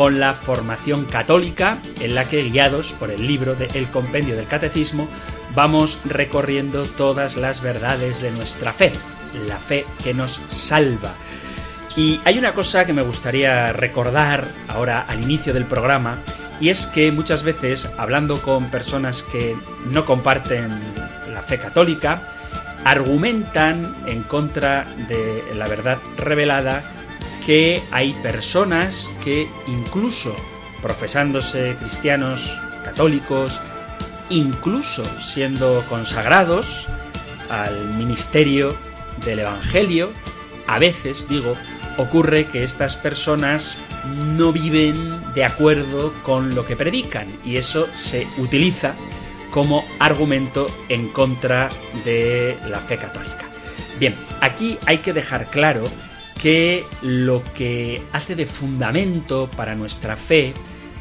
con la formación católica, en la que, guiados por el libro de El Compendio del Catecismo, vamos recorriendo todas las verdades de nuestra fe, la fe que nos salva. Y hay una cosa que me gustaría recordar ahora al inicio del programa, y es que muchas veces, hablando con personas que no comparten la fe católica, argumentan en contra de la verdad revelada que hay personas que incluso profesándose cristianos católicos, incluso siendo consagrados al ministerio del Evangelio, a veces, digo, ocurre que estas personas no viven de acuerdo con lo que predican y eso se utiliza como argumento en contra de la fe católica. Bien, aquí hay que dejar claro que lo que hace de fundamento para nuestra fe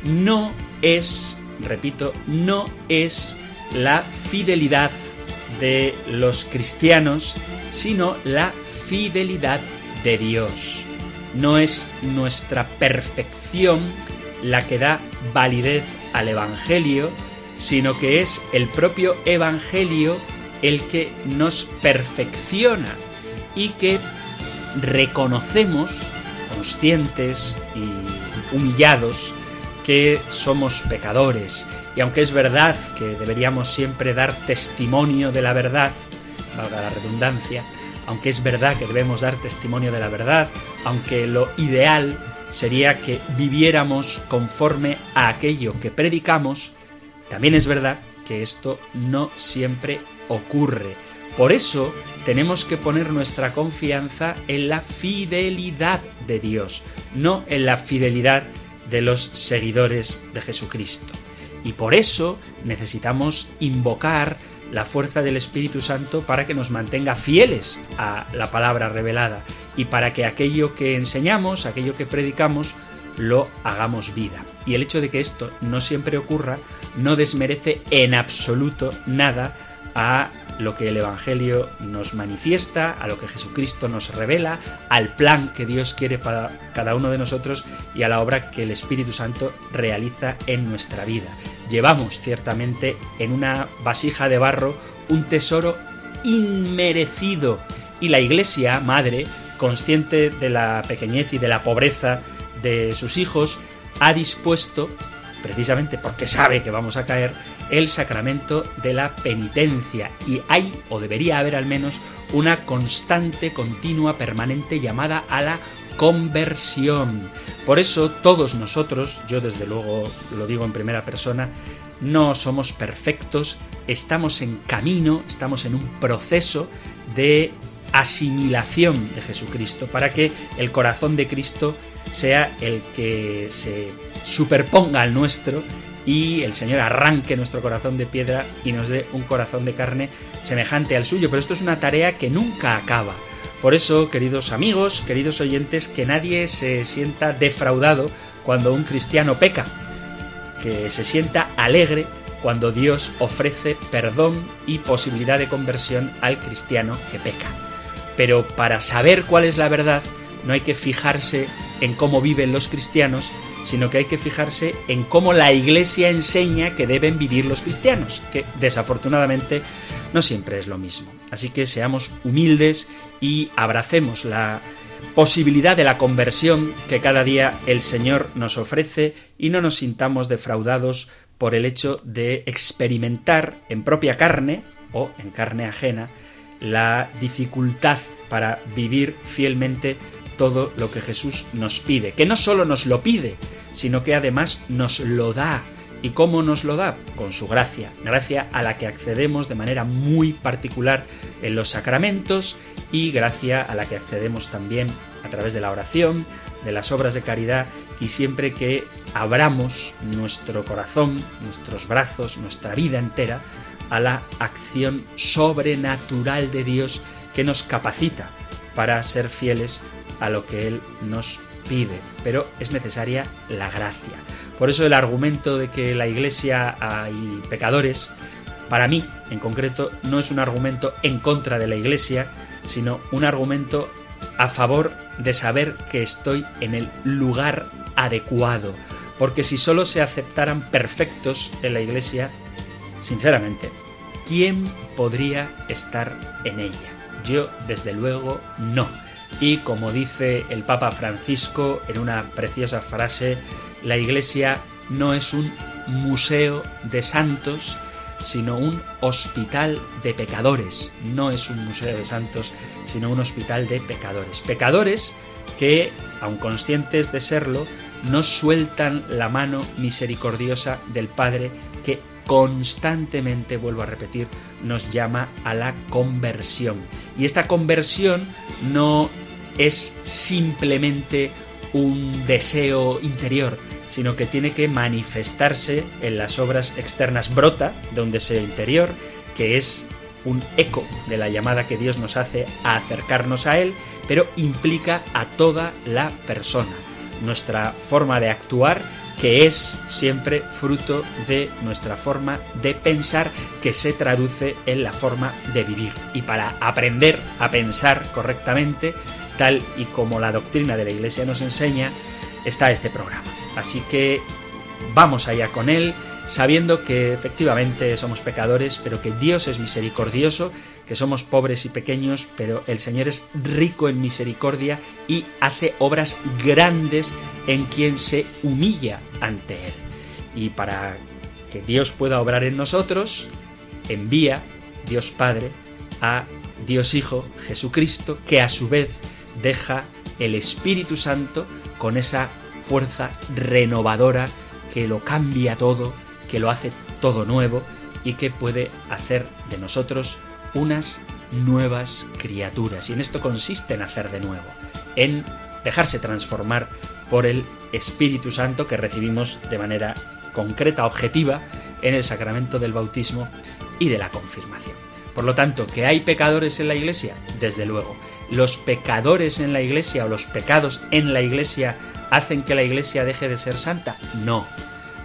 no es, repito, no es la fidelidad de los cristianos, sino la fidelidad de Dios. No es nuestra perfección la que da validez al Evangelio, sino que es el propio Evangelio el que nos perfecciona y que reconocemos, conscientes y humillados, que somos pecadores. Y aunque es verdad que deberíamos siempre dar testimonio de la verdad, valga la redundancia, aunque es verdad que debemos dar testimonio de la verdad, aunque lo ideal sería que viviéramos conforme a aquello que predicamos, también es verdad que esto no siempre ocurre. Por eso tenemos que poner nuestra confianza en la fidelidad de Dios, no en la fidelidad de los seguidores de Jesucristo. Y por eso necesitamos invocar la fuerza del Espíritu Santo para que nos mantenga fieles a la palabra revelada y para que aquello que enseñamos, aquello que predicamos, lo hagamos vida. Y el hecho de que esto no siempre ocurra no desmerece en absoluto nada a lo que el Evangelio nos manifiesta, a lo que Jesucristo nos revela, al plan que Dios quiere para cada uno de nosotros y a la obra que el Espíritu Santo realiza en nuestra vida. Llevamos ciertamente en una vasija de barro un tesoro inmerecido y la Iglesia, Madre, consciente de la pequeñez y de la pobreza de sus hijos, ha dispuesto, precisamente porque sabe que vamos a caer, el sacramento de la penitencia y hay, o debería haber al menos, una constante, continua, permanente llamada a la conversión. Por eso todos nosotros, yo desde luego lo digo en primera persona, no somos perfectos, estamos en camino, estamos en un proceso de asimilación de Jesucristo para que el corazón de Cristo sea el que se superponga al nuestro y el Señor arranque nuestro corazón de piedra y nos dé un corazón de carne semejante al suyo. Pero esto es una tarea que nunca acaba. Por eso, queridos amigos, queridos oyentes, que nadie se sienta defraudado cuando un cristiano peca, que se sienta alegre cuando Dios ofrece perdón y posibilidad de conversión al cristiano que peca. Pero para saber cuál es la verdad, no hay que fijarse en cómo viven los cristianos, sino que hay que fijarse en cómo la Iglesia enseña que deben vivir los cristianos, que desafortunadamente no siempre es lo mismo. Así que seamos humildes y abracemos la posibilidad de la conversión que cada día el Señor nos ofrece y no nos sintamos defraudados por el hecho de experimentar en propia carne o en carne ajena la dificultad para vivir fielmente todo lo que Jesús nos pide, que no solo nos lo pide, sino que además nos lo da ¿Y cómo nos lo da? Con su gracia, gracia a la que accedemos de manera muy particular en los sacramentos y gracia a la que accedemos también a través de la oración, de las obras de caridad y siempre que abramos nuestro corazón, nuestros brazos, nuestra vida entera a la acción sobrenatural de Dios que nos capacita para ser fieles a lo que Él nos pide. Pero es necesaria la gracia. Por eso el argumento de que la iglesia hay pecadores, para mí en concreto, no es un argumento en contra de la iglesia, sino un argumento a favor de saber que estoy en el lugar adecuado. Porque si solo se aceptaran perfectos en la iglesia, sinceramente, ¿quién podría estar en ella? Yo, desde luego, no. Y como dice el Papa Francisco en una preciosa frase, la Iglesia no es un museo de santos, sino un hospital de pecadores. No es un museo de santos, sino un hospital de pecadores. Pecadores que, aun conscientes de serlo, no sueltan la mano misericordiosa del Padre que constantemente, vuelvo a repetir, nos llama a la conversión. Y esta conversión no es simplemente un deseo interior, sino que tiene que manifestarse en las obras externas. Brota de un deseo interior, que es un eco de la llamada que Dios nos hace a acercarnos a Él, pero implica a toda la persona. Nuestra forma de actuar, que es siempre fruto de nuestra forma de pensar, que se traduce en la forma de vivir. Y para aprender a pensar correctamente, tal y como la doctrina de la Iglesia nos enseña, está este programa. Así que vamos allá con él, sabiendo que efectivamente somos pecadores, pero que Dios es misericordioso, que somos pobres y pequeños, pero el Señor es rico en misericordia y hace obras grandes en quien se humilla ante Él. Y para que Dios pueda obrar en nosotros, envía Dios Padre a Dios Hijo, Jesucristo, que a su vez deja el Espíritu Santo con esa fuerza renovadora que lo cambia todo, que lo hace todo nuevo y que puede hacer de nosotros unas nuevas criaturas. Y en esto consiste en hacer de nuevo, en dejarse transformar por el Espíritu Santo que recibimos de manera concreta, objetiva, en el sacramento del bautismo y de la confirmación. Por lo tanto, ¿que hay pecadores en la Iglesia? Desde luego los pecadores en la iglesia o los pecados en la iglesia hacen que la iglesia deje de ser santa? No.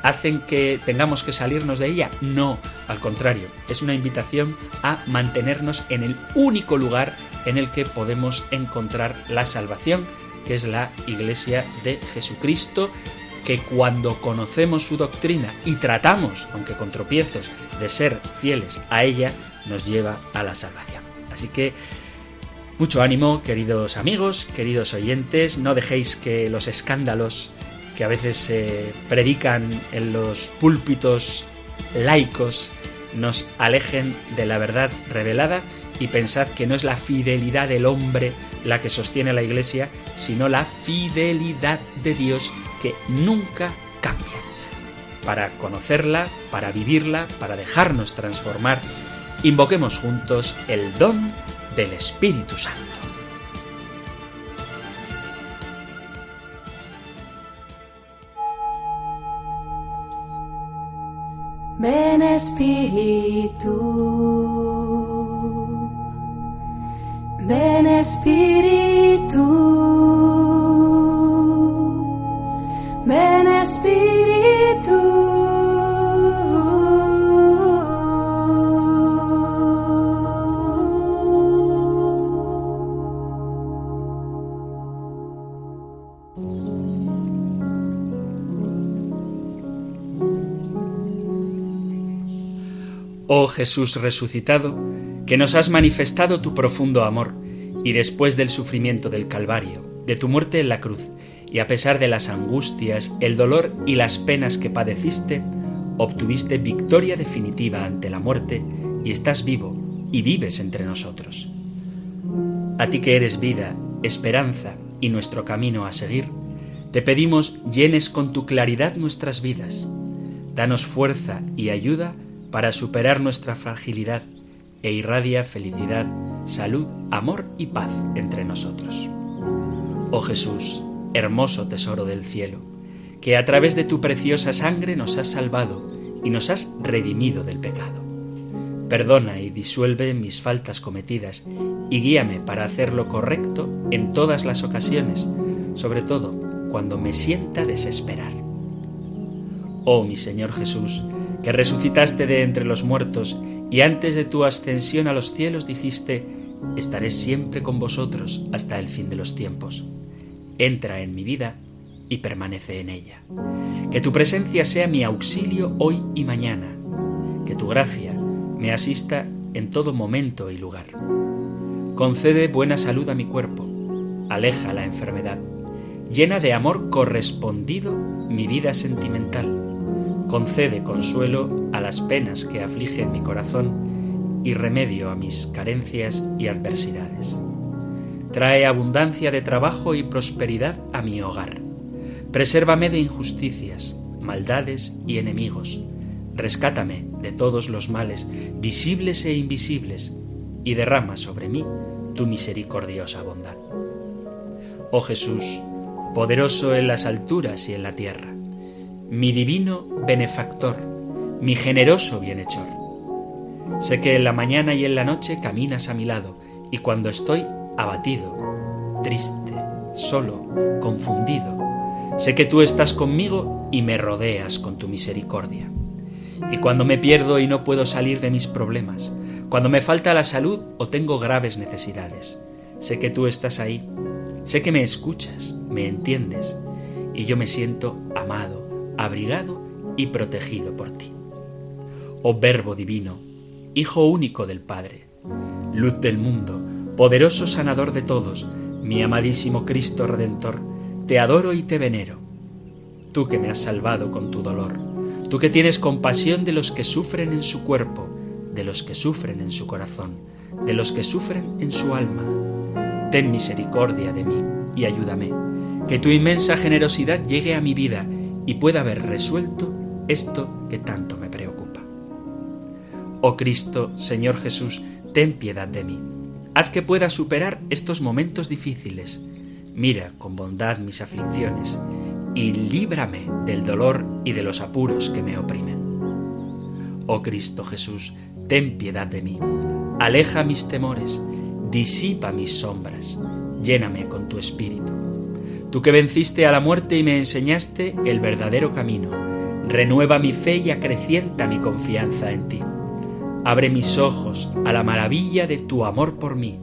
¿Hacen que tengamos que salirnos de ella? No. Al contrario, es una invitación a mantenernos en el único lugar en el que podemos encontrar la salvación, que es la iglesia de Jesucristo, que cuando conocemos su doctrina y tratamos, aunque con tropiezos, de ser fieles a ella, nos lleva a la salvación. Así que mucho ánimo, queridos amigos, queridos oyentes, no dejéis que los escándalos que a veces se predican en los púlpitos laicos nos alejen de la verdad revelada y pensad que no es la fidelidad del hombre la que sostiene la Iglesia, sino la fidelidad de Dios que nunca cambia. Para conocerla, para vivirla, para dejarnos transformar, invoquemos juntos el don del Espíritu Santo. Ven Espíritu, ven Espíritu, ven Espíritu. Oh Jesús resucitado, que nos has manifestado tu profundo amor, y después del sufrimiento del Calvario, de tu muerte en la cruz, y a pesar de las angustias, el dolor y las penas que padeciste, obtuviste victoria definitiva ante la muerte, y estás vivo y vives entre nosotros. A ti que eres vida, esperanza y nuestro camino a seguir, te pedimos llenes con tu claridad nuestras vidas Danos fuerza y ayuda para superar nuestra fragilidad e irradia felicidad, salud, amor y paz entre nosotros. Oh Jesús, hermoso tesoro del cielo, que a través de tu preciosa sangre nos has salvado y nos has redimido del pecado. Perdona y disuelve mis faltas cometidas y guíame para hacer lo correcto en todas las ocasiones, sobre todo cuando me sienta desesperar. Oh mi Señor Jesús, que resucitaste de entre los muertos y antes de tu ascensión a los cielos dijiste, estaré siempre con vosotros hasta el fin de los tiempos. Entra en mi vida y permanece en ella. Que tu presencia sea mi auxilio hoy y mañana. Que tu gracia me asista en todo momento y lugar. Concede buena salud a mi cuerpo, aleja la enfermedad, llena de amor correspondido mi vida sentimental, concede consuelo a las penas que afligen mi corazón y remedio a mis carencias y adversidades. Trae abundancia de trabajo y prosperidad a mi hogar. Presérvame de injusticias, maldades y enemigos. Rescátame de todos los males, visibles e invisibles, y derrama sobre mí tu misericordiosa bondad. Oh Jesús, poderoso en las alturas y en la tierra, mi divino benefactor, mi generoso bienhechor. Sé que en la mañana y en la noche caminas a mi lado, y cuando estoy abatido, triste, solo, confundido, sé que tú estás conmigo y me rodeas con tu misericordia. Y cuando me pierdo y no puedo salir de mis problemas, cuando me falta la salud o tengo graves necesidades, sé que tú estás ahí, sé que me escuchas, me entiendes, y yo me siento amado, abrigado y protegido por ti. Oh Verbo Divino, Hijo único del Padre, luz del mundo, poderoso sanador de todos, mi amadísimo Cristo Redentor, te adoro y te venero. Tú que me has salvado con tu dolor, tú que tienes compasión de los que sufren en su cuerpo, de los que sufren en su corazón, de los que sufren en su alma. Ten misericordia de mí y ayúdame, que tu inmensa generosidad llegue a mi vida y pueda haber resuelto esto que tanto me preocupa. Oh Cristo, Señor Jesús, ten piedad de mí. Haz que pueda superar estos momentos difíciles. Mira con bondad mis aflicciones y líbrame del dolor y de los apuros que me oprimen. Oh Cristo Jesús, ten piedad de mí. Aleja mis temores, disipa mis sombras, lléname con tu espíritu Tú que venciste a la muerte y me enseñaste el verdadero camino, renueva mi fe y acrecienta mi confianza en ti. Abre mis ojos a la maravilla de tu amor por mí,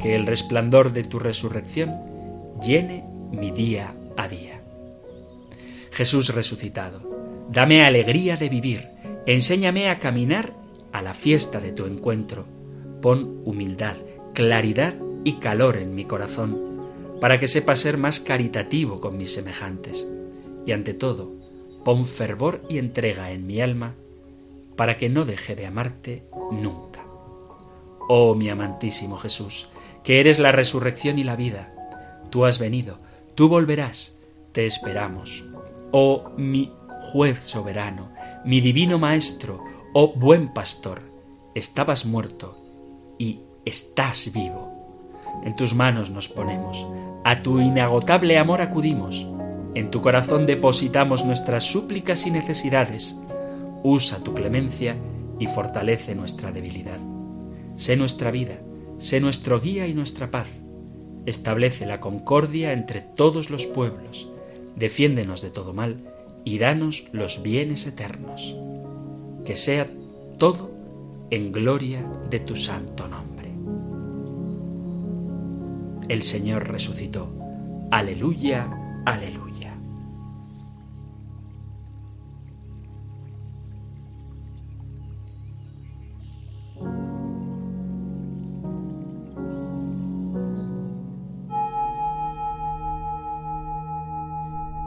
que el resplandor de tu resurrección llene mi día a día. Jesús resucitado, dame alegría de vivir, enséñame a caminar a la fiesta de tu encuentro, pon humildad, claridad y calor en mi corazón para que sepa ser más caritativo con mis semejantes. Y ante todo, pon fervor y entrega en mi alma para que no deje de amarte nunca. Oh mi amantísimo Jesús, que eres la resurrección y la vida, tú has venido, tú volverás, te esperamos. Oh mi juez soberano, mi divino Maestro, oh buen pastor, estabas muerto y estás vivo. En tus manos nos ponemos, a tu inagotable amor acudimos, en tu corazón depositamos nuestras súplicas y necesidades. Usa tu clemencia y fortalece nuestra debilidad. Sé nuestra vida, sé nuestro guía y nuestra paz. Establece la concordia entre todos los pueblos. Defiéndenos de todo mal y danos los bienes eternos. Que sea todo en gloria de tu santo nombre el Señor resucitó. Aleluya, aleluya.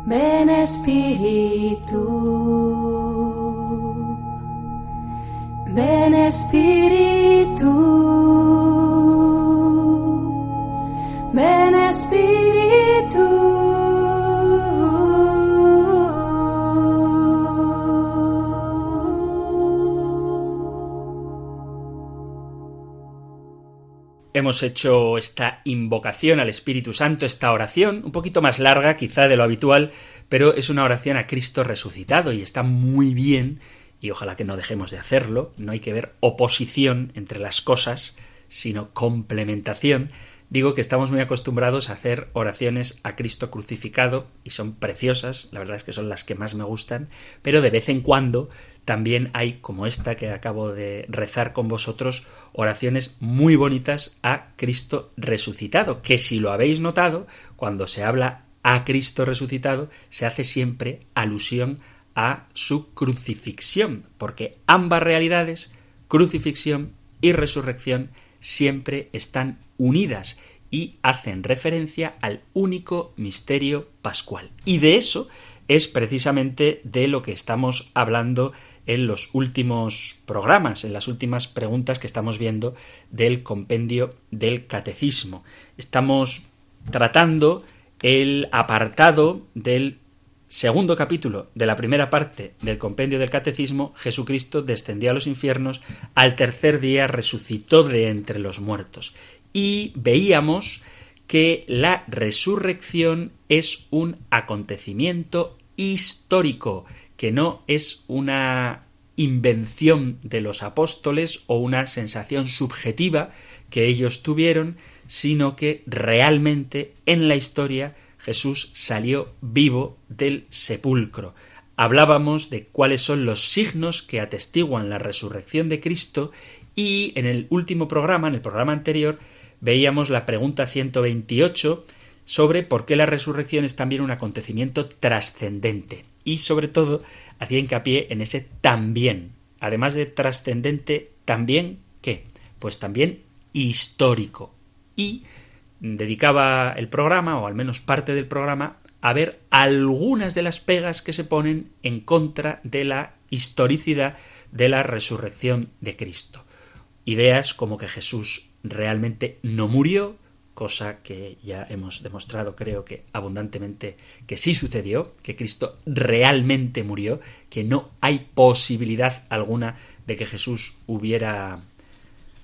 Ven Espíritu, ven Espíritu. hemos hecho esta invocación al Espíritu Santo, esta oración, un poquito más larga quizá de lo habitual, pero es una oración a Cristo resucitado y está muy bien, y ojalá que no dejemos de hacerlo, no hay que ver oposición entre las cosas, sino complementación, Digo que estamos muy acostumbrados a hacer oraciones a Cristo crucificado y son preciosas, la verdad es que son las que más me gustan, pero de vez en cuando también hay, como esta que acabo de rezar con vosotros, oraciones muy bonitas a Cristo resucitado, que si lo habéis notado, cuando se habla a Cristo resucitado, se hace siempre alusión a su crucifixión, porque ambas realidades, crucifixión y resurrección, siempre están unidas y hacen referencia al único misterio pascual. Y de eso es precisamente de lo que estamos hablando en los últimos programas, en las últimas preguntas que estamos viendo del compendio del catecismo. Estamos tratando el apartado del segundo capítulo de la primera parte del compendio del catecismo, Jesucristo descendió a los infiernos, al tercer día resucitó de entre los muertos. Y veíamos que la resurrección es un acontecimiento histórico, que no es una invención de los apóstoles o una sensación subjetiva que ellos tuvieron, sino que realmente en la historia Jesús salió vivo del sepulcro. Hablábamos de cuáles son los signos que atestiguan la resurrección de Cristo y en el último programa, en el programa anterior, veíamos la pregunta 128 sobre por qué la resurrección es también un acontecimiento trascendente y sobre todo hacía hincapié en ese también, además de trascendente, también qué? Pues también histórico. Y dedicaba el programa, o al menos parte del programa, a ver algunas de las pegas que se ponen en contra de la historicidad de la resurrección de Cristo. Ideas como que Jesús realmente no murió, cosa que ya hemos demostrado creo que abundantemente que sí sucedió, que Cristo realmente murió, que no hay posibilidad alguna de que Jesús hubiera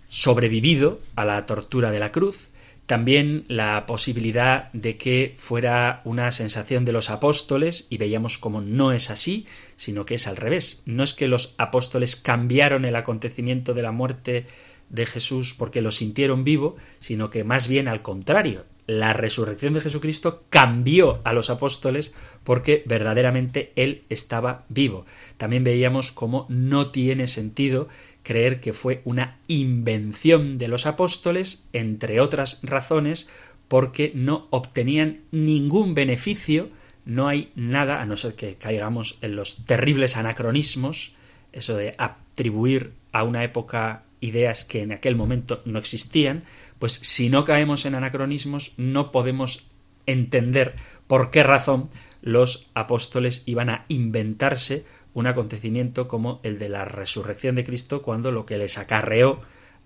sobrevivido a la tortura de la cruz, también la posibilidad de que fuera una sensación de los apóstoles, y veíamos como no es así, sino que es al revés. No es que los apóstoles cambiaron el acontecimiento de la muerte de Jesús porque lo sintieron vivo, sino que más bien al contrario, la resurrección de Jesucristo cambió a los apóstoles porque verdaderamente Él estaba vivo. También veíamos cómo no tiene sentido creer que fue una invención de los apóstoles, entre otras razones, porque no obtenían ningún beneficio, no hay nada, a no ser que caigamos en los terribles anacronismos, eso de atribuir a una época ideas que en aquel momento no existían, pues si no caemos en anacronismos no podemos entender por qué razón los apóstoles iban a inventarse un acontecimiento como el de la resurrección de Cristo cuando lo que les acarreó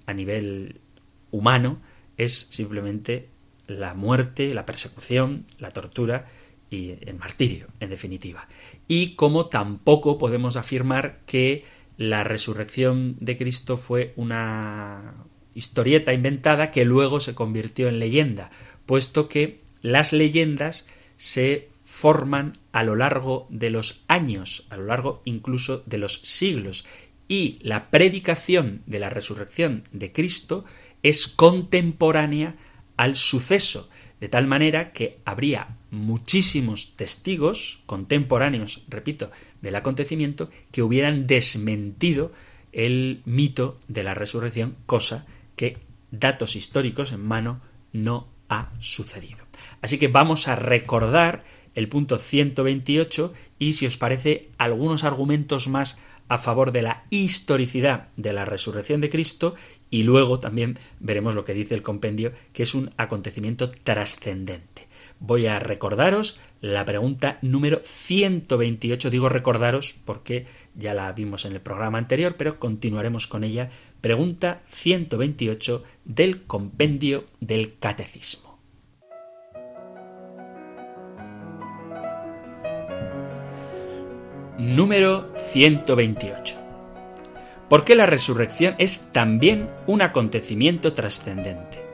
a nivel humano es simplemente la muerte, la persecución, la tortura y el martirio, en definitiva. Y como tampoco podemos afirmar que la resurrección de Cristo fue una historieta inventada que luego se convirtió en leyenda, puesto que las leyendas se forman a lo largo de los años, a lo largo incluso de los siglos, y la predicación de la resurrección de Cristo es contemporánea al suceso, de tal manera que habría muchísimos testigos contemporáneos, repito, del acontecimiento que hubieran desmentido el mito de la resurrección, cosa que datos históricos en mano no ha sucedido. Así que vamos a recordar el punto 128 y si os parece algunos argumentos más a favor de la historicidad de la resurrección de Cristo y luego también veremos lo que dice el compendio, que es un acontecimiento trascendente. Voy a recordaros la pregunta número 128. Digo recordaros porque ya la vimos en el programa anterior, pero continuaremos con ella. Pregunta 128 del compendio del catecismo. Número 128. ¿Por qué la resurrección es también un acontecimiento trascendente?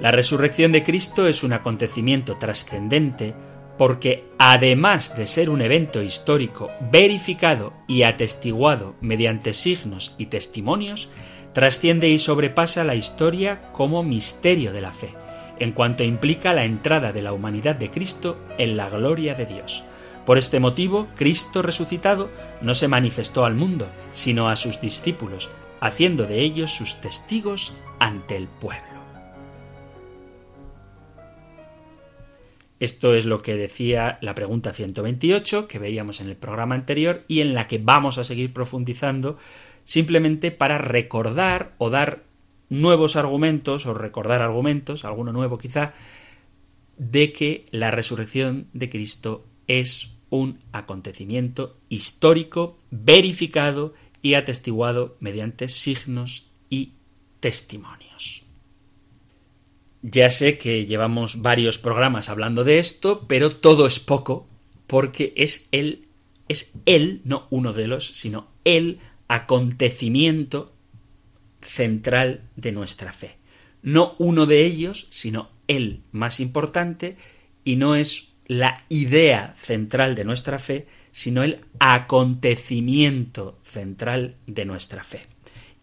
La resurrección de Cristo es un acontecimiento trascendente porque además de ser un evento histórico verificado y atestiguado mediante signos y testimonios, trasciende y sobrepasa la historia como misterio de la fe, en cuanto implica la entrada de la humanidad de Cristo en la gloria de Dios. Por este motivo, Cristo resucitado no se manifestó al mundo, sino a sus discípulos, haciendo de ellos sus testigos ante el pueblo. Esto es lo que decía la pregunta 128 que veíamos en el programa anterior y en la que vamos a seguir profundizando simplemente para recordar o dar nuevos argumentos o recordar argumentos, alguno nuevo quizá, de que la resurrección de Cristo es un acontecimiento histórico, verificado y atestiguado mediante signos y testimonios. Ya sé que llevamos varios programas hablando de esto, pero todo es poco porque es él, es él, no uno de los, sino el acontecimiento central de nuestra fe. No uno de ellos, sino el más importante, y no es la idea central de nuestra fe, sino el acontecimiento central de nuestra fe.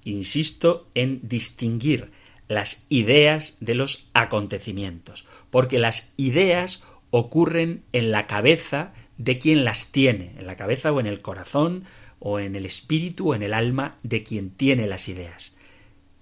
Insisto en distinguir las ideas de los acontecimientos, porque las ideas ocurren en la cabeza de quien las tiene, en la cabeza o en el corazón o en el espíritu o en el alma de quien tiene las ideas.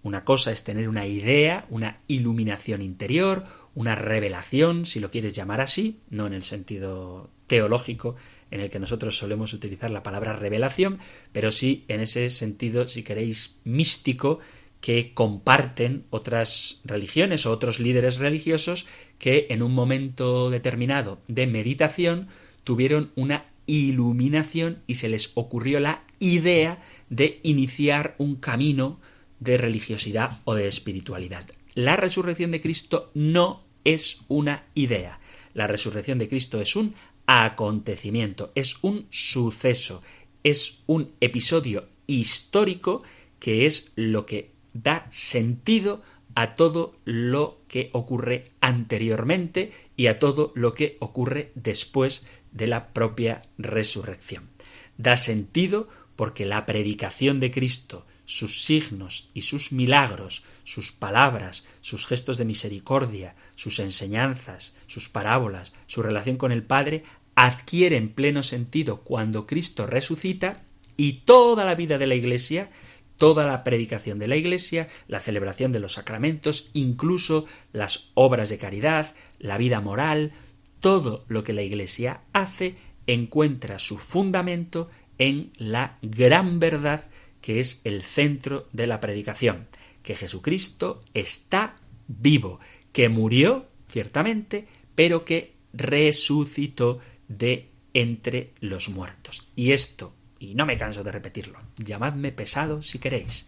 Una cosa es tener una idea, una iluminación interior, una revelación, si lo quieres llamar así, no en el sentido teológico en el que nosotros solemos utilizar la palabra revelación, pero sí en ese sentido, si queréis, místico, que comparten otras religiones o otros líderes religiosos que en un momento determinado de meditación tuvieron una iluminación y se les ocurrió la idea de iniciar un camino de religiosidad o de espiritualidad. La resurrección de Cristo no es una idea. La resurrección de Cristo es un acontecimiento, es un suceso, es un episodio histórico que es lo que da sentido a todo lo que ocurre anteriormente y a todo lo que ocurre después de la propia resurrección. Da sentido porque la predicación de Cristo, sus signos y sus milagros, sus palabras, sus gestos de misericordia, sus enseñanzas, sus parábolas, su relación con el Padre, adquieren pleno sentido cuando Cristo resucita y toda la vida de la Iglesia, toda la predicación de la Iglesia, la celebración de los sacramentos, incluso las obras de caridad, la vida moral, todo lo que la Iglesia hace encuentra su fundamento en la gran verdad que es el centro de la predicación, que Jesucristo está vivo, que murió, ciertamente, pero que resucitó de entre los muertos. Y esto, y no me canso de repetirlo, llamadme pesado si queréis,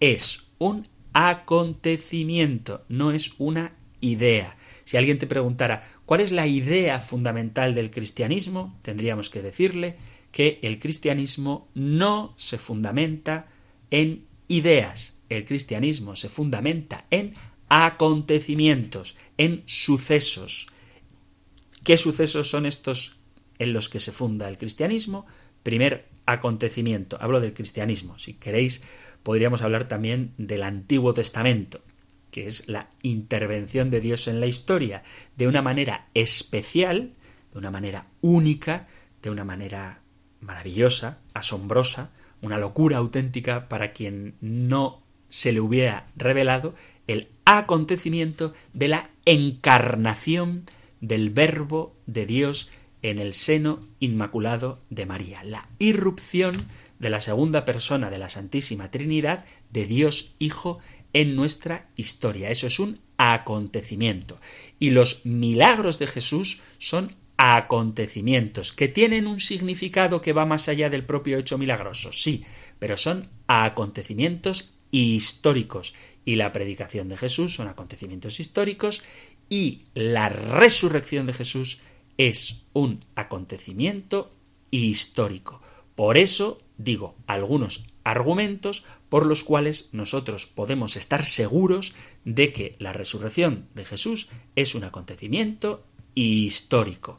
es un acontecimiento, no es una idea. Si alguien te preguntara cuál es la idea fundamental del cristianismo, tendríamos que decirle que el cristianismo no se fundamenta en ideas, el cristianismo se fundamenta en acontecimientos, en sucesos. ¿Qué sucesos son estos en los que se funda el cristianismo? Primer acontecimiento, hablo del cristianismo, si queréis podríamos hablar también del Antiguo Testamento, que es la intervención de Dios en la historia, de una manera especial, de una manera única, de una manera maravillosa, asombrosa, una locura auténtica para quien no se le hubiera revelado el acontecimiento de la encarnación del Verbo de Dios en el seno inmaculado de María, la irrupción de la segunda persona de la Santísima Trinidad, de Dios Hijo, en nuestra historia. Eso es un acontecimiento. Y los milagros de Jesús son acontecimientos que tienen un significado que va más allá del propio hecho milagroso, sí, pero son acontecimientos históricos y la predicación de Jesús son acontecimientos históricos y la resurrección de Jesús es un acontecimiento histórico. Por eso digo, algunos argumentos por los cuales nosotros podemos estar seguros de que la resurrección de Jesús es un acontecimiento histórico.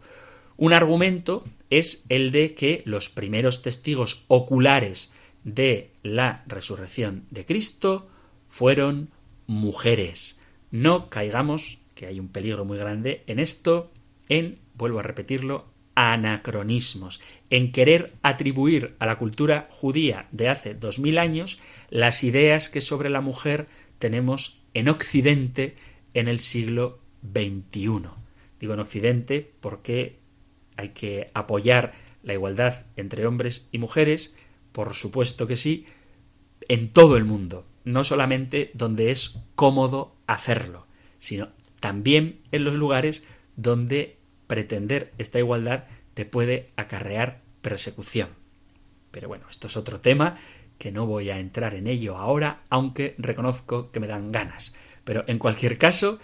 Un argumento es el de que los primeros testigos oculares de la resurrección de Cristo fueron mujeres. No caigamos, que hay un peligro muy grande en esto, en, vuelvo a repetirlo, anacronismos, en querer atribuir a la cultura judía de hace dos mil años las ideas que sobre la mujer tenemos en Occidente en el siglo XXI. Digo en Occidente porque hay que apoyar la igualdad entre hombres y mujeres, por supuesto que sí, en todo el mundo, no solamente donde es cómodo hacerlo, sino también en los lugares donde pretender esta igualdad te puede acarrear persecución. Pero bueno, esto es otro tema que no voy a entrar en ello ahora, aunque reconozco que me dan ganas. Pero en cualquier caso,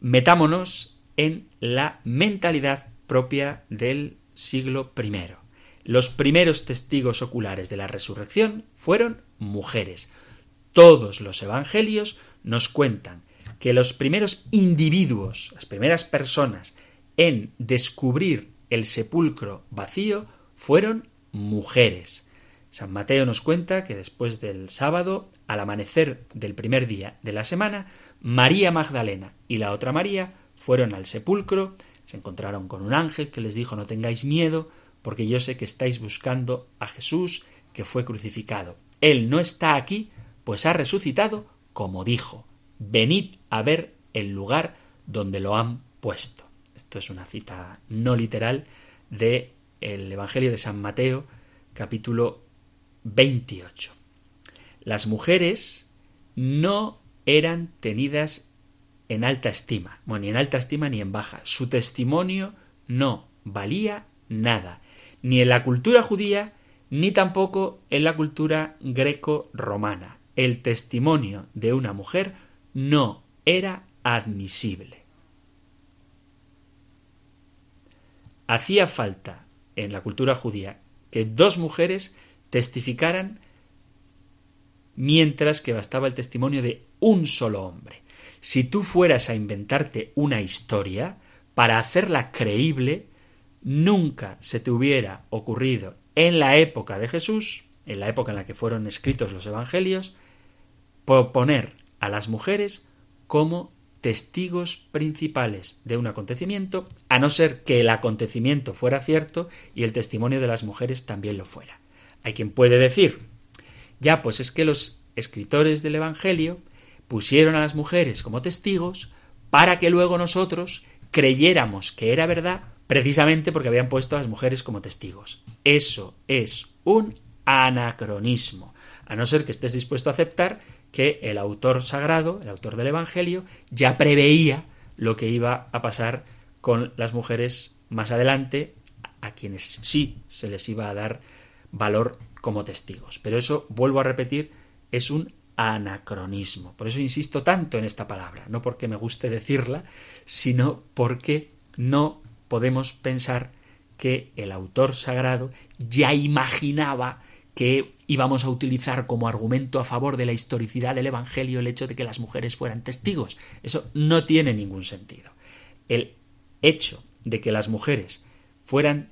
metámonos en la mentalidad propia del siglo I. Los primeros testigos oculares de la resurrección fueron mujeres. Todos los evangelios nos cuentan que los primeros individuos, las primeras personas en descubrir el sepulcro vacío fueron mujeres. San Mateo nos cuenta que después del sábado, al amanecer del primer día de la semana, María Magdalena y la otra María fueron al sepulcro, se encontraron con un ángel que les dijo no tengáis miedo, porque yo sé que estáis buscando a Jesús que fue crucificado. Él no está aquí, pues ha resucitado, como dijo. Venid a ver el lugar donde lo han puesto. Esto es una cita no literal de el Evangelio de San Mateo, capítulo 28. Las mujeres no eran tenidas en alta estima, ni en alta estima ni en baja. Su testimonio no valía nada, ni en la cultura judía, ni tampoco en la cultura greco-romana. El testimonio de una mujer no era admisible. hacía falta en la cultura judía que dos mujeres testificaran mientras que bastaba el testimonio de un solo hombre. Si tú fueras a inventarte una historia, para hacerla creíble, nunca se te hubiera ocurrido en la época de Jesús, en la época en la que fueron escritos los evangelios, proponer a las mujeres como testigos principales de un acontecimiento, a no ser que el acontecimiento fuera cierto y el testimonio de las mujeres también lo fuera. Hay quien puede decir, ya, pues es que los escritores del Evangelio pusieron a las mujeres como testigos para que luego nosotros creyéramos que era verdad precisamente porque habían puesto a las mujeres como testigos. Eso es un anacronismo, a no ser que estés dispuesto a aceptar que el autor sagrado, el autor del Evangelio, ya preveía lo que iba a pasar con las mujeres más adelante, a quienes sí se les iba a dar valor como testigos. Pero eso, vuelvo a repetir, es un anacronismo. Por eso insisto tanto en esta palabra, no porque me guste decirla, sino porque no podemos pensar que el autor sagrado ya imaginaba que íbamos a utilizar como argumento a favor de la historicidad del Evangelio el hecho de que las mujeres fueran testigos. Eso no tiene ningún sentido. El hecho de que las mujeres fueran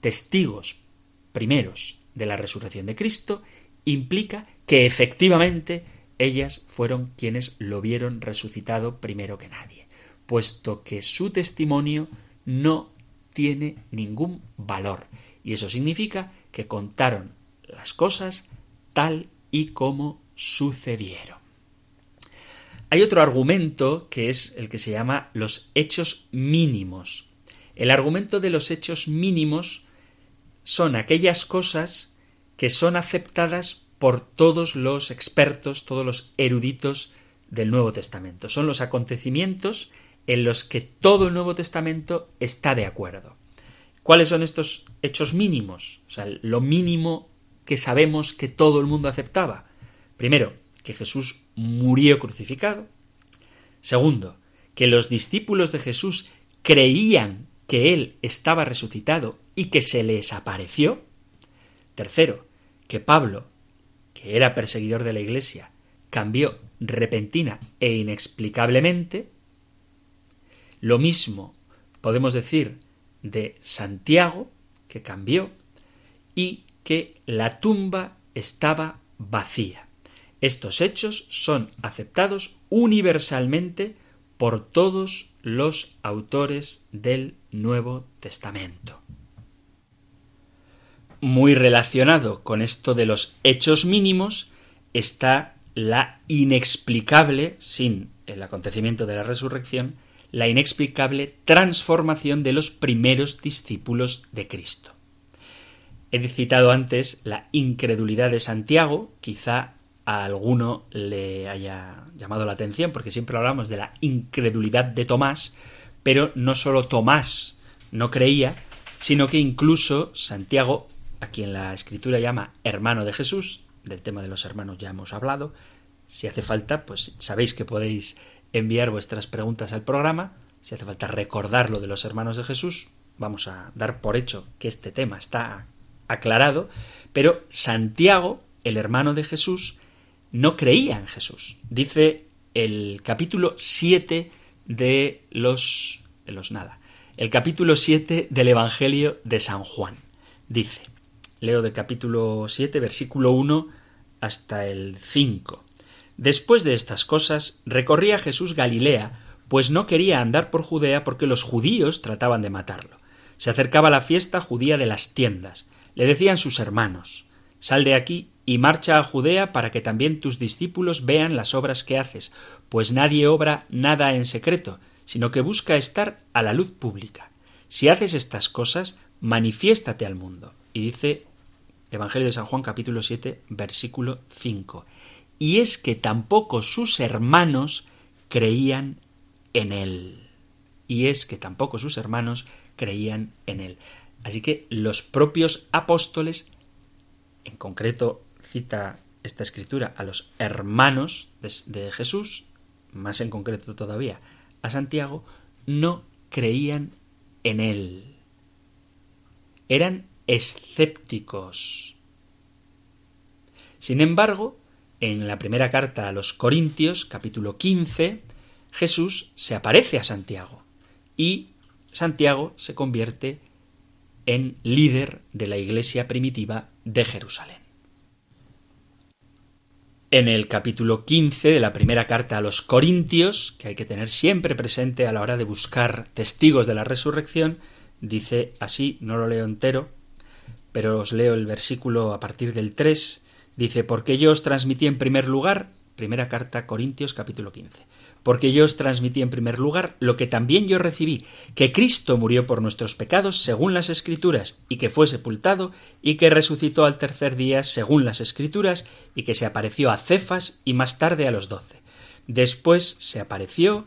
testigos primeros de la resurrección de Cristo implica que efectivamente ellas fueron quienes lo vieron resucitado primero que nadie, puesto que su testimonio no tiene ningún valor. Y eso significa que contaron las cosas tal y como sucedieron. Hay otro argumento que es el que se llama los hechos mínimos. El argumento de los hechos mínimos son aquellas cosas que son aceptadas por todos los expertos, todos los eruditos del Nuevo Testamento. Son los acontecimientos en los que todo el Nuevo Testamento está de acuerdo. ¿Cuáles son estos hechos mínimos? O sea, lo mínimo que sabemos que todo el mundo aceptaba. Primero, que Jesús murió crucificado. Segundo, que los discípulos de Jesús creían que Él estaba resucitado y que se les apareció. Tercero, que Pablo que era perseguidor de la Iglesia, cambió repentina e inexplicablemente, lo mismo podemos decir de Santiago, que cambió, y que la tumba estaba vacía. Estos hechos son aceptados universalmente por todos los autores del Nuevo Testamento. Muy relacionado con esto de los hechos mínimos está la inexplicable, sin el acontecimiento de la resurrección, la inexplicable transformación de los primeros discípulos de Cristo. He citado antes la incredulidad de Santiago, quizá a alguno le haya llamado la atención, porque siempre hablamos de la incredulidad de Tomás, pero no solo Tomás no creía, sino que incluso Santiago, a quien la escritura llama hermano de Jesús, del tema de los hermanos ya hemos hablado, si hace falta, pues sabéis que podéis enviar vuestras preguntas al programa, si hace falta recordar lo de los hermanos de Jesús, vamos a dar por hecho que este tema está aclarado, pero Santiago, el hermano de Jesús, no creía en Jesús. Dice el capítulo 7 de los de los nada. El capítulo 7 del Evangelio de San Juan. Dice, leo del capítulo 7, versículo 1 hasta el 5. Después de estas cosas, recorría Jesús Galilea, pues no quería andar por Judea porque los judíos trataban de matarlo. Se acercaba la fiesta judía de las tiendas. Le decían sus hermanos Sal de aquí y marcha a Judea para que también tus discípulos vean las obras que haces, pues nadie obra nada en secreto, sino que busca estar a la luz pública. Si haces estas cosas, manifiéstate al mundo. Y dice Evangelio de San Juan capítulo 7 versículo 5 y es que tampoco sus hermanos creían en él. Y es que tampoco sus hermanos creían en él. Así que los propios apóstoles, en concreto cita esta escritura a los hermanos de, Jesús, más en concreto todavía a Santiago, no creían en él. Eran escépticos. Sin embargo, en la primera carta a los Corintios, capítulo 15, Jesús se aparece a Santiago y Santiago se convierte en líder de la iglesia primitiva de Jerusalén. En el capítulo 15 de la primera carta a los Corintios, que hay que tener siempre presente a la hora de buscar testigos de la resurrección, dice así, no lo leo entero, pero os leo el versículo a partir del 3, Dice, porque yo os transmití en primer lugar, primera carta Corintios capítulo 15, porque yo os transmití en primer lugar lo que también yo recibí, que Cristo murió por nuestros pecados según las Escrituras, y que fue sepultado, y que resucitó al tercer día según las Escrituras, y que se apareció a Cefas y más tarde a los doce. Después se apareció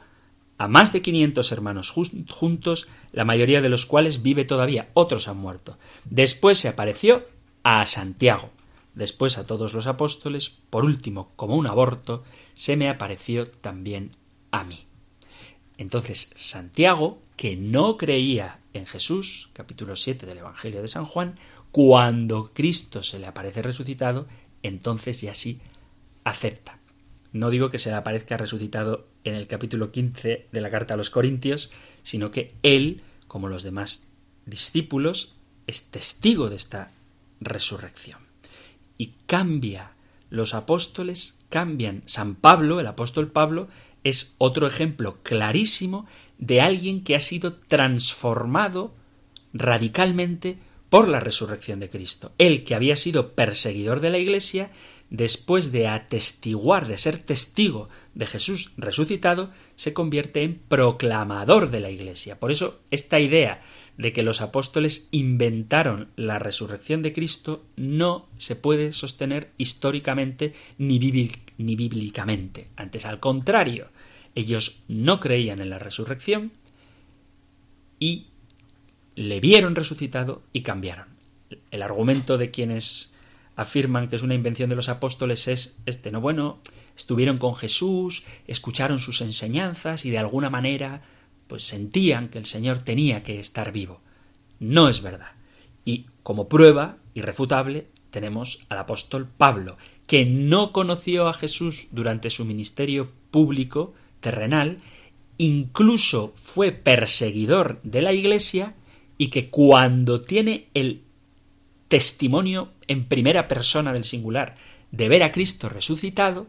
a más de quinientos hermanos juntos, la mayoría de los cuales vive todavía, otros han muerto. Después se apareció a Santiago, después a todos los apóstoles, por último, como un aborto, se me apareció también a mí. Entonces, Santiago, que no creía en Jesús, capítulo 7 del Evangelio de San Juan, cuando Cristo se le aparece resucitado, entonces ya sí acepta. No digo que se le aparezca resucitado en el capítulo 15 de la carta a los Corintios, sino que él, como los demás discípulos, es testigo de esta resurrección y cambia. Los apóstoles cambian. San Pablo, el apóstol Pablo, es otro ejemplo clarísimo de alguien que ha sido transformado radicalmente por la resurrección de Cristo. Él que había sido perseguidor de la Iglesia, después de atestiguar, de ser testigo de Jesús resucitado, se convierte en proclamador de la Iglesia. Por eso esta idea de que los apóstoles inventaron la resurrección de Cristo no se puede sostener históricamente ni, ni bíblicamente. Antes, al contrario, ellos no creían en la resurrección y le vieron resucitado y cambiaron. El argumento de quienes afirman que es una invención de los apóstoles es este, no bueno, estuvieron con Jesús, escucharon sus enseñanzas y de alguna manera pues sentían que el Señor tenía que estar vivo. No es verdad. Y como prueba irrefutable tenemos al apóstol Pablo, que no conoció a Jesús durante su ministerio público terrenal, incluso fue perseguidor de la Iglesia y que cuando tiene el testimonio en primera persona del singular de ver a Cristo resucitado,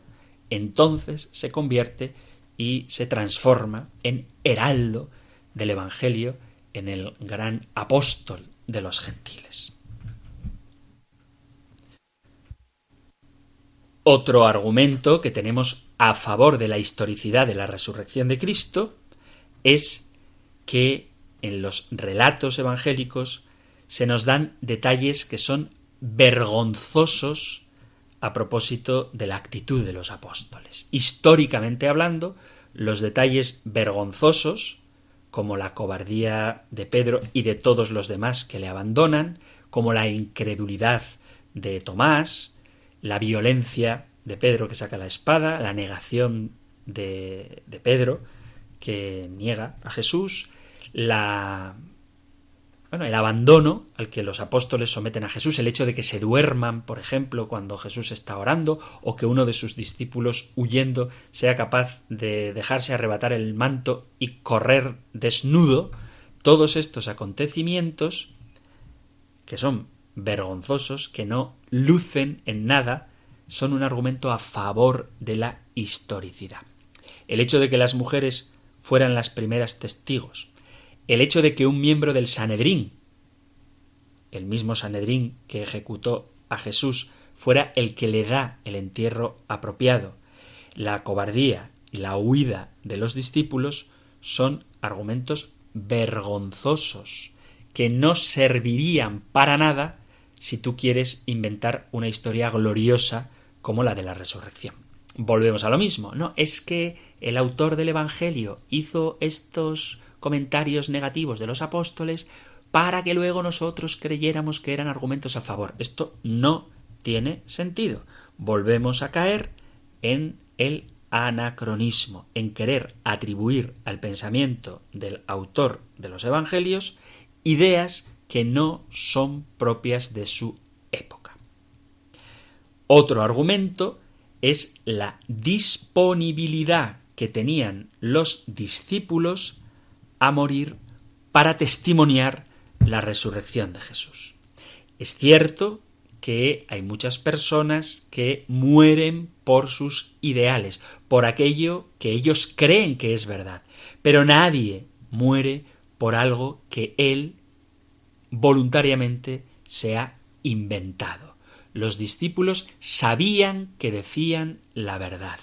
entonces se convierte y se transforma en heraldo del Evangelio, en el gran apóstol de los gentiles. Otro argumento que tenemos a favor de la historicidad de la resurrección de Cristo es que en los relatos evangélicos se nos dan detalles que son vergonzosos a propósito de la actitud de los apóstoles. Históricamente hablando, los detalles vergonzosos, como la cobardía de Pedro y de todos los demás que le abandonan, como la incredulidad de Tomás, la violencia de Pedro que saca la espada, la negación de, de Pedro que niega a Jesús, la bueno, el abandono al que los apóstoles someten a Jesús, el hecho de que se duerman, por ejemplo, cuando Jesús está orando, o que uno de sus discípulos huyendo sea capaz de dejarse arrebatar el manto y correr desnudo, todos estos acontecimientos, que son vergonzosos, que no lucen en nada, son un argumento a favor de la historicidad. El hecho de que las mujeres fueran las primeras testigos, el hecho de que un miembro del Sanedrín, el mismo Sanedrín que ejecutó a Jesús, fuera el que le da el entierro apropiado, la cobardía y la huida de los discípulos son argumentos vergonzosos que no servirían para nada si tú quieres inventar una historia gloriosa como la de la resurrección. Volvemos a lo mismo, no, es que el autor del Evangelio hizo estos comentarios negativos de los apóstoles para que luego nosotros creyéramos que eran argumentos a favor. Esto no tiene sentido. Volvemos a caer en el anacronismo, en querer atribuir al pensamiento del autor de los Evangelios ideas que no son propias de su época. Otro argumento es la disponibilidad que tenían los discípulos a morir para testimoniar la resurrección de Jesús. Es cierto que hay muchas personas que mueren por sus ideales, por aquello que ellos creen que es verdad, pero nadie muere por algo que él voluntariamente se ha inventado. Los discípulos sabían que decían la verdad.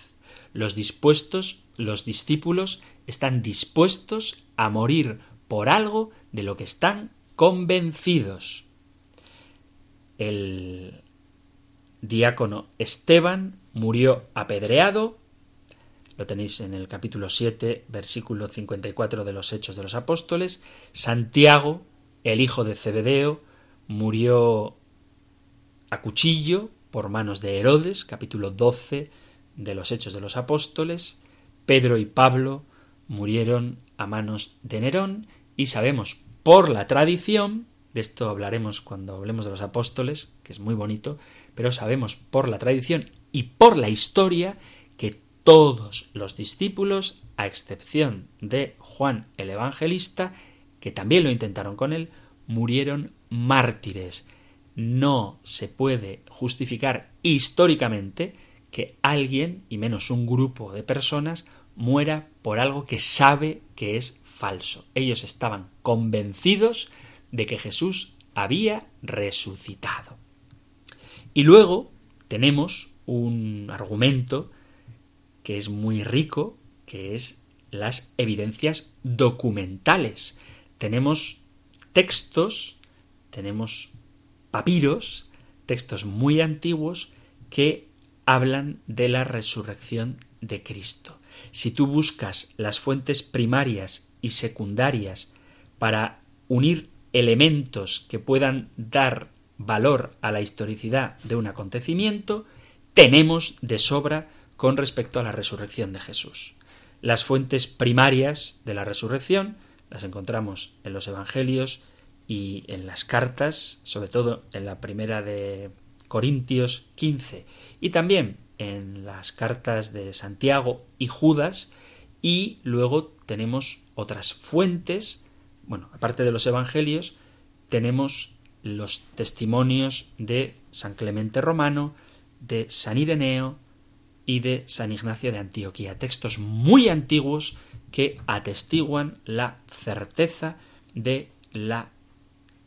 Los dispuestos, los discípulos están dispuestos a morir por algo de lo que están convencidos. El diácono Esteban murió apedreado, lo tenéis en el capítulo 7, versículo 54 de los Hechos de los Apóstoles. Santiago, el hijo de Zebedeo, murió a cuchillo por manos de Herodes, capítulo 12 de los Hechos de los Apóstoles. Pedro y Pablo murieron a manos de Nerón y sabemos por la tradición, de esto hablaremos cuando hablemos de los apóstoles, que es muy bonito, pero sabemos por la tradición y por la historia que todos los discípulos, a excepción de Juan el Evangelista, que también lo intentaron con él, murieron mártires. No se puede justificar históricamente que alguien, y menos un grupo de personas, muera por algo que sabe que es falso. Ellos estaban convencidos de que Jesús había resucitado. Y luego tenemos un argumento que es muy rico, que es las evidencias documentales. Tenemos textos, tenemos papiros, textos muy antiguos que hablan de la resurrección de Cristo si tú buscas las fuentes primarias y secundarias para unir elementos que puedan dar valor a la historicidad de un acontecimiento, tenemos de sobra con respecto a la resurrección de Jesús. Las fuentes primarias de la resurrección las encontramos en los Evangelios y en las cartas, sobre todo en la primera de Corintios 15 y también en las cartas de Santiago y Judas y luego tenemos otras fuentes, bueno, aparte de los evangelios, tenemos los testimonios de San Clemente Romano, de San Ireneo y de San Ignacio de Antioquía, textos muy antiguos que atestiguan la certeza de la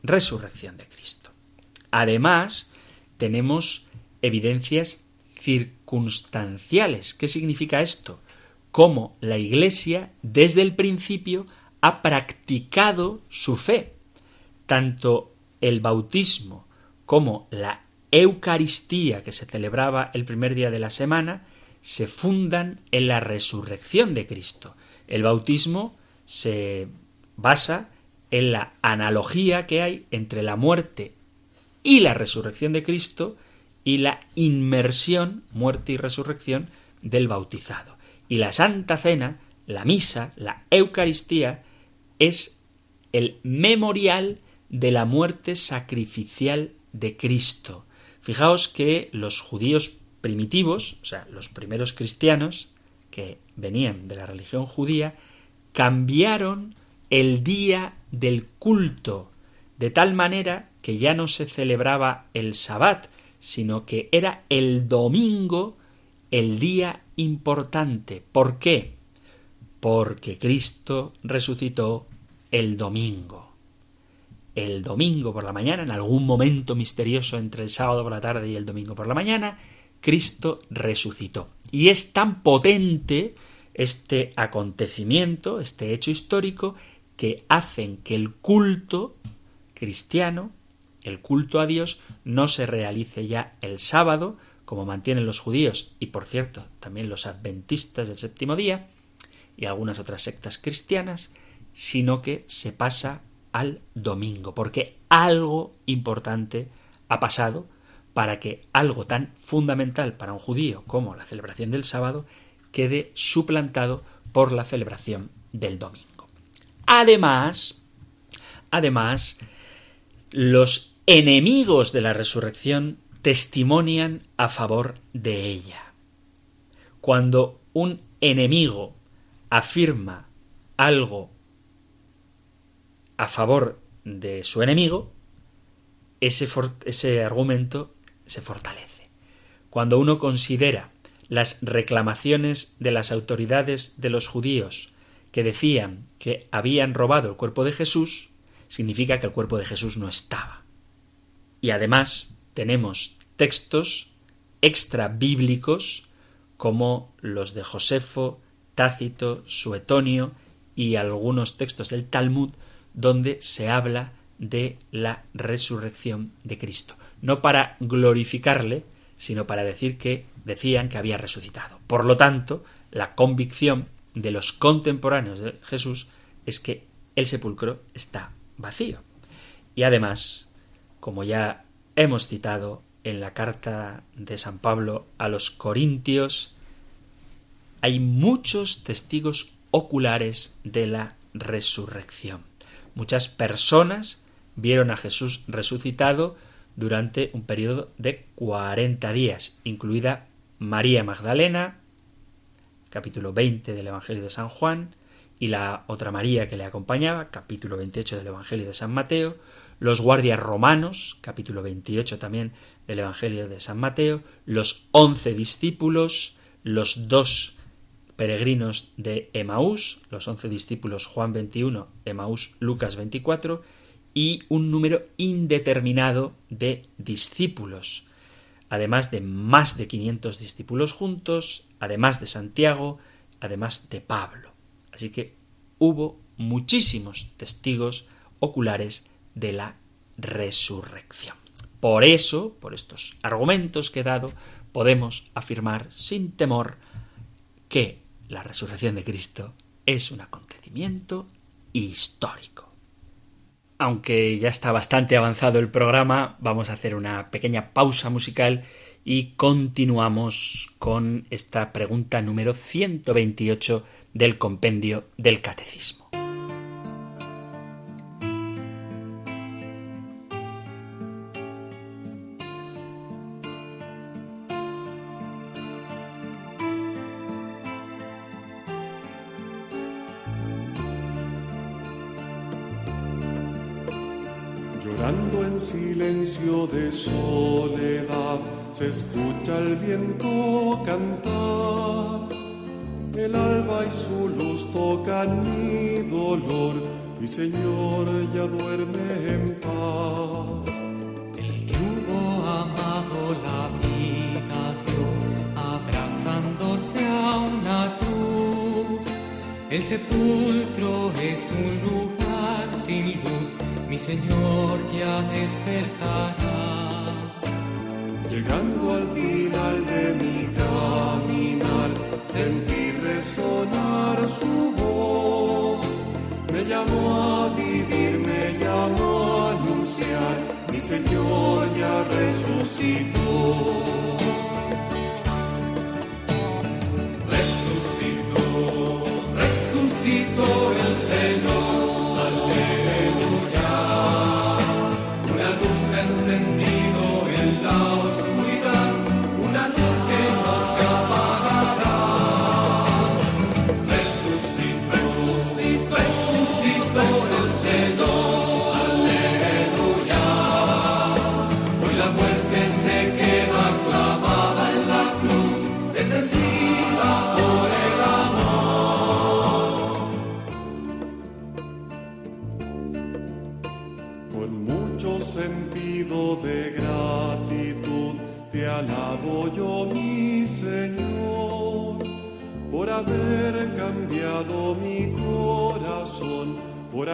resurrección de Cristo. Además, tenemos evidencias circunstanciales. ¿Qué significa esto? Cómo la Iglesia desde el principio ha practicado su fe. Tanto el bautismo como la Eucaristía que se celebraba el primer día de la semana se fundan en la resurrección de Cristo. El bautismo se basa en la analogía que hay entre la muerte y la resurrección de Cristo y la inmersión, muerte y resurrección del bautizado. Y la Santa Cena, la misa, la Eucaristía, es el memorial de la muerte sacrificial de Cristo. Fijaos que los judíos primitivos, o sea, los primeros cristianos que venían de la religión judía, cambiaron el día del culto, de tal manera que ya no se celebraba el sabbat, sino que era el domingo el día importante. ¿Por qué? Porque Cristo resucitó el domingo. El domingo por la mañana, en algún momento misterioso entre el sábado por la tarde y el domingo por la mañana, Cristo resucitó. Y es tan potente este acontecimiento, este hecho histórico, que hacen que el culto cristiano, el culto a Dios, no se realice ya el sábado, como mantienen los judíos y por cierto también los adventistas del séptimo día y algunas otras sectas cristianas, sino que se pasa al domingo, porque algo importante ha pasado para que algo tan fundamental para un judío como la celebración del sábado quede suplantado por la celebración del domingo. Además, además, los enemigos de la resurrección testimonian a favor de ella. Cuando un enemigo afirma algo a favor de su enemigo, ese, argumento se fortalece. Cuando uno considera las reclamaciones de las autoridades de los judíos que decían que habían robado el cuerpo de Jesús, significa que el cuerpo de Jesús no estaba. Y además tenemos textos extra bíblicos como los de Josefo, Tácito, Suetonio y algunos textos del Talmud donde se habla de la resurrección de Cristo. No para glorificarle, sino para decir que decían que había resucitado. Por lo tanto, la convicción de los contemporáneos de Jesús es que el sepulcro está vacío. Y además, como ya hemos citado en la carta de San Pablo a los Corintios, hay muchos testigos oculares de la resurrección. Muchas personas vieron a Jesús resucitado durante un periodo de 40 días, incluida María Magdalena, capítulo 20 del Evangelio de San Juan, y la otra María que le acompañaba, capítulo 28 del Evangelio de San Mateo, los guardias romanos, capítulo 28 también del Evangelio de San Mateo, los once discípulos, los dos peregrinos de Emaús, los once discípulos Juan 21, Emaús Lucas 24, y un número indeterminado de discípulos, además de más de 500 discípulos juntos, además de Santiago, además de Pablo. Así que hubo muchísimos testigos oculares de la resurrección. Por eso, por estos argumentos que he dado, podemos afirmar sin temor que la resurrección de Cristo es un acontecimiento histórico. Aunque ya está bastante avanzado el programa, vamos a hacer una pequeña pausa musical y continuamos con esta pregunta número 128 del compendio del Catecismo.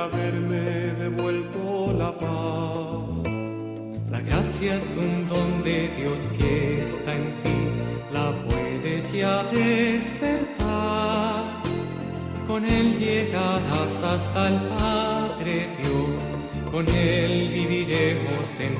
Haberme devuelto la paz. La gracia es un don de Dios que está en ti, la puedes ya despertar. Con Él llegarás hasta el Padre Dios, con Él viviremos en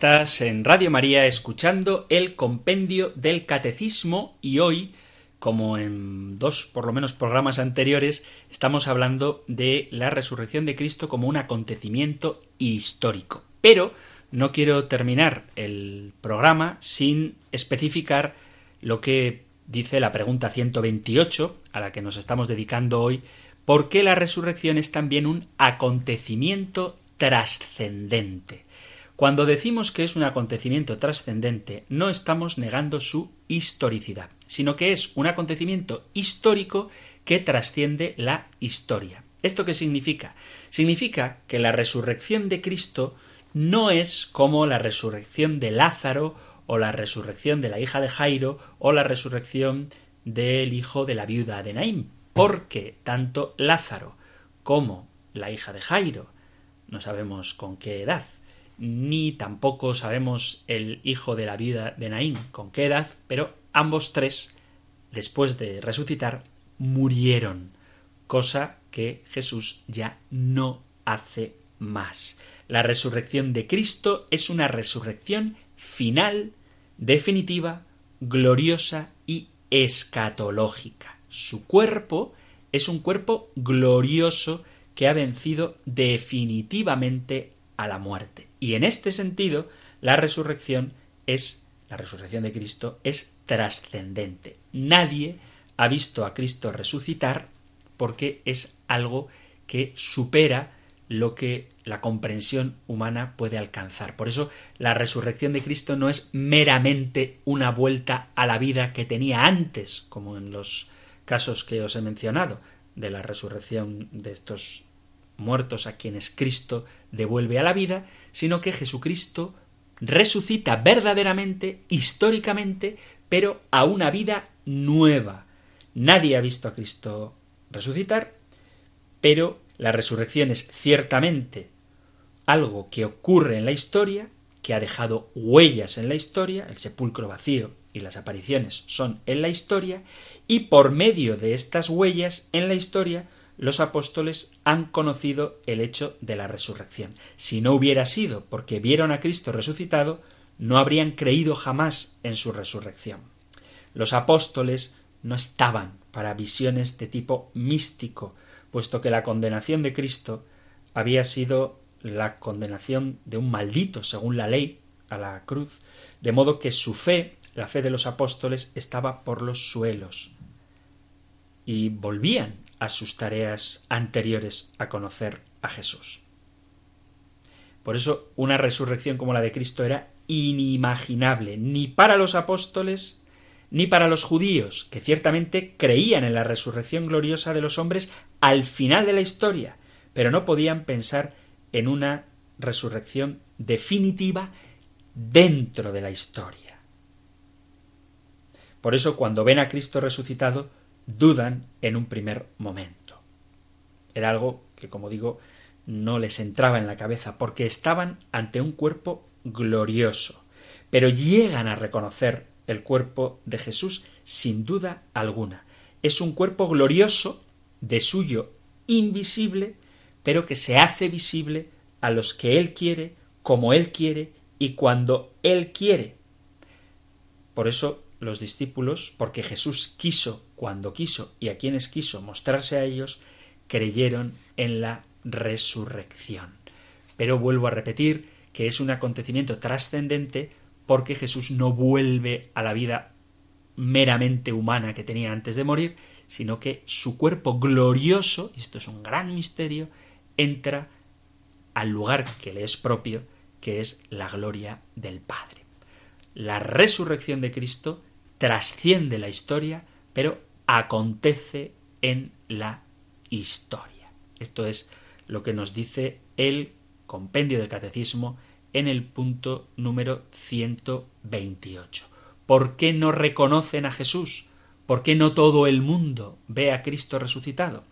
Estás en Radio María escuchando el compendio del catecismo y hoy, como en dos por lo menos programas anteriores, estamos hablando de la resurrección de Cristo como un acontecimiento histórico. Pero no quiero terminar el programa sin especificar lo que dice la pregunta 128, a la que nos estamos dedicando hoy, ¿por qué la resurrección es también un acontecimiento trascendente? Cuando decimos que es un acontecimiento trascendente, no estamos negando su historicidad, sino que es un acontecimiento histórico que trasciende la historia. ¿Esto qué significa? Significa que la resurrección de Cristo no es como la resurrección de Lázaro o la resurrección de la hija de Jairo o la resurrección del hijo de la viuda de Naim, porque tanto Lázaro como la hija de Jairo, no sabemos con qué edad, ni tampoco sabemos el hijo de la viuda de Naín con qué edad, pero ambos tres, después de resucitar, murieron cosa que Jesús ya no hace más. La resurrección de Cristo es una resurrección final, definitiva, gloriosa y escatológica. Su cuerpo es un cuerpo glorioso que ha vencido definitivamente a la muerte. Y en este sentido, la resurrección es la resurrección de Cristo es trascendente. Nadie ha visto a Cristo resucitar porque es algo que supera lo que la comprensión humana puede alcanzar. Por eso la resurrección de Cristo no es meramente una vuelta a la vida que tenía antes, como en los casos que os he mencionado, de la resurrección de estos muertos a quienes Cristo devuelve a la vida, sino que Jesucristo resucita verdaderamente, históricamente, pero a una vida nueva. Nadie ha visto a Cristo resucitar, pero la resurrección es ciertamente algo que ocurre en la historia, que ha dejado huellas en la historia, el sepulcro vacío y las apariciones son en la historia, y por medio de estas huellas en la historia, los apóstoles han conocido el hecho de la resurrección. Si no hubiera sido porque vieron a Cristo resucitado, no habrían creído jamás en su resurrección. Los apóstoles no estaban para visiones de tipo místico, puesto que la condenación de Cristo había sido la condenación de un maldito, según la ley, a la cruz, de modo que su fe, la fe de los apóstoles, estaba por los suelos. Y volvían a sus tareas anteriores a conocer a Jesús. Por eso una resurrección como la de Cristo era inimaginable, ni para los apóstoles, ni para los judíos, que ciertamente creían en la resurrección gloriosa de los hombres al final de la historia, pero no podían pensar en una resurrección definitiva dentro de la historia. Por eso cuando ven a Cristo resucitado, dudan en un primer momento. Era algo que, como digo, no les entraba en la cabeza, porque estaban ante un cuerpo glorioso, pero llegan a reconocer el cuerpo de Jesús sin duda alguna. Es un cuerpo glorioso, de suyo invisible, pero que se hace visible a los que Él quiere, como Él quiere y cuando Él quiere. Por eso los discípulos, porque Jesús quiso cuando quiso y a quienes quiso mostrarse a ellos, creyeron en la resurrección. Pero vuelvo a repetir que es un acontecimiento trascendente porque Jesús no vuelve a la vida meramente humana que tenía antes de morir, sino que su cuerpo glorioso, y esto es un gran misterio, entra al lugar que le es propio, que es la gloria del Padre. La resurrección de Cristo trasciende la historia, pero acontece en la historia. Esto es lo que nos dice el compendio del catecismo en el punto número 128. ¿Por qué no reconocen a Jesús? ¿Por qué no todo el mundo ve a Cristo resucitado?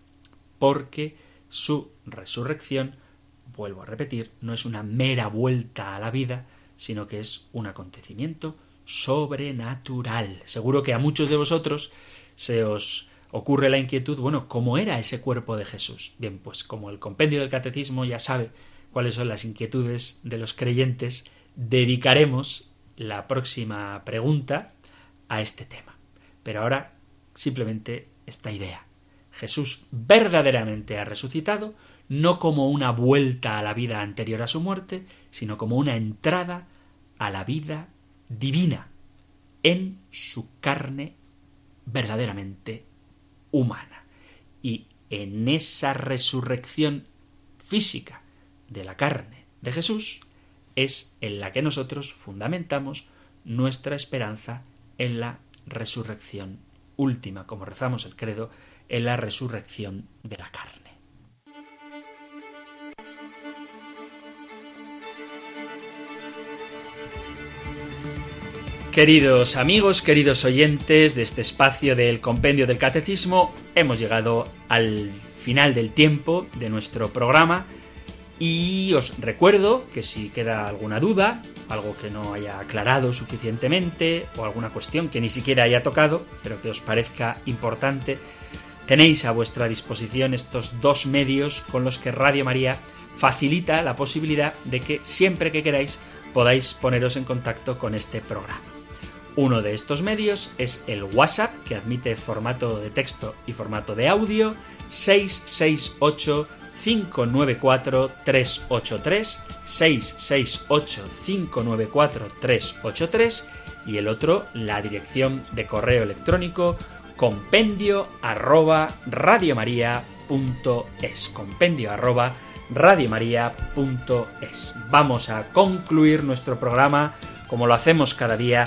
Porque su resurrección, vuelvo a repetir, no es una mera vuelta a la vida, sino que es un acontecimiento sobrenatural. Seguro que a muchos de vosotros se os ocurre la inquietud, bueno, ¿cómo era ese cuerpo de Jesús? Bien, pues como el compendio del catecismo ya sabe cuáles son las inquietudes de los creyentes, dedicaremos la próxima pregunta a este tema. Pero ahora simplemente esta idea. Jesús verdaderamente ha resucitado, no como una vuelta a la vida anterior a su muerte, sino como una entrada a la vida divina en su carne verdaderamente humana. Y en esa resurrección física de la carne de Jesús es en la que nosotros fundamentamos nuestra esperanza en la resurrección última, como rezamos el credo, en la resurrección de la carne. Queridos amigos, queridos oyentes de este espacio del Compendio del Catecismo, hemos llegado al final del tiempo de nuestro programa y os recuerdo que si queda alguna duda, algo que no haya aclarado suficientemente o alguna cuestión que ni siquiera haya tocado, pero que os parezca importante, Tenéis a vuestra disposición estos dos medios con los que Radio María facilita la posibilidad de que siempre que queráis podáis poneros en contacto con este programa. Uno de estos medios es el WhatsApp, que admite formato de texto y formato de audio, 668 594 383 668 594 383 y el otro la dirección de correo electrónico compendio arroba radiomaria.es compendio arroba radiomaria.es vamos a concluir nuestro programa como lo hacemos cada día